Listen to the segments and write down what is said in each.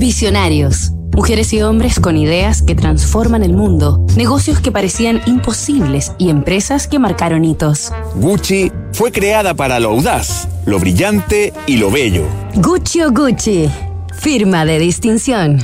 Visionarios. Mujeres y hombres con ideas que transforman el mundo, negocios que parecían imposibles y empresas que marcaron hitos. Gucci fue creada para lo audaz, lo brillante y lo bello. Gucci o Gucci, firma de distinción.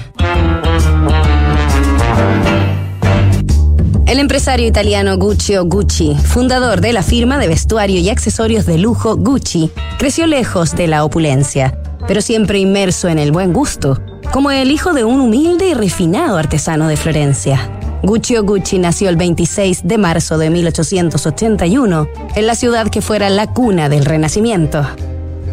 El empresario italiano Guccio Gucci, fundador de la firma de vestuario y accesorios de lujo Gucci, creció lejos de la opulencia, pero siempre inmerso en el buen gusto, como el hijo de un humilde y refinado artesano de Florencia. Guccio Gucci nació el 26 de marzo de 1881 en la ciudad que fuera la cuna del Renacimiento.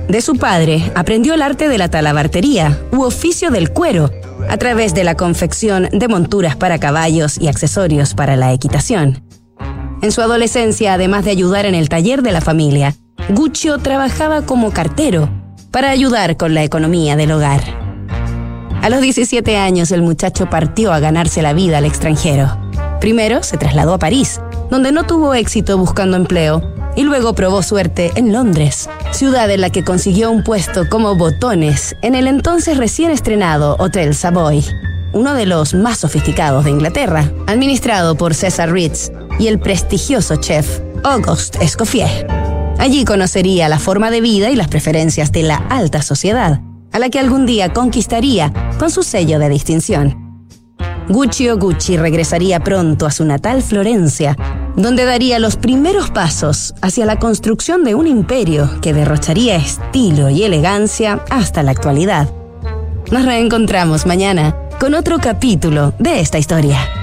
De su padre aprendió el arte de la talabartería u oficio del cuero a través de la confección de monturas para caballos y accesorios para la equitación. En su adolescencia, además de ayudar en el taller de la familia, Guccio trabajaba como cartero para ayudar con la economía del hogar. A los 17 años el muchacho partió a ganarse la vida al extranjero. Primero se trasladó a París, donde no tuvo éxito buscando empleo, y luego probó suerte en Londres, ciudad en la que consiguió un puesto como botones en el entonces recién estrenado Hotel Savoy, uno de los más sofisticados de Inglaterra, administrado por César Ritz y el prestigioso chef Auguste Escoffier. Allí conocería la forma de vida y las preferencias de la alta sociedad, a la que algún día conquistaría con su sello de distinción. Gucci o Gucci regresaría pronto a su natal Florencia, donde daría los primeros pasos hacia la construcción de un imperio que derrocharía estilo y elegancia hasta la actualidad. Nos reencontramos mañana con otro capítulo de esta historia.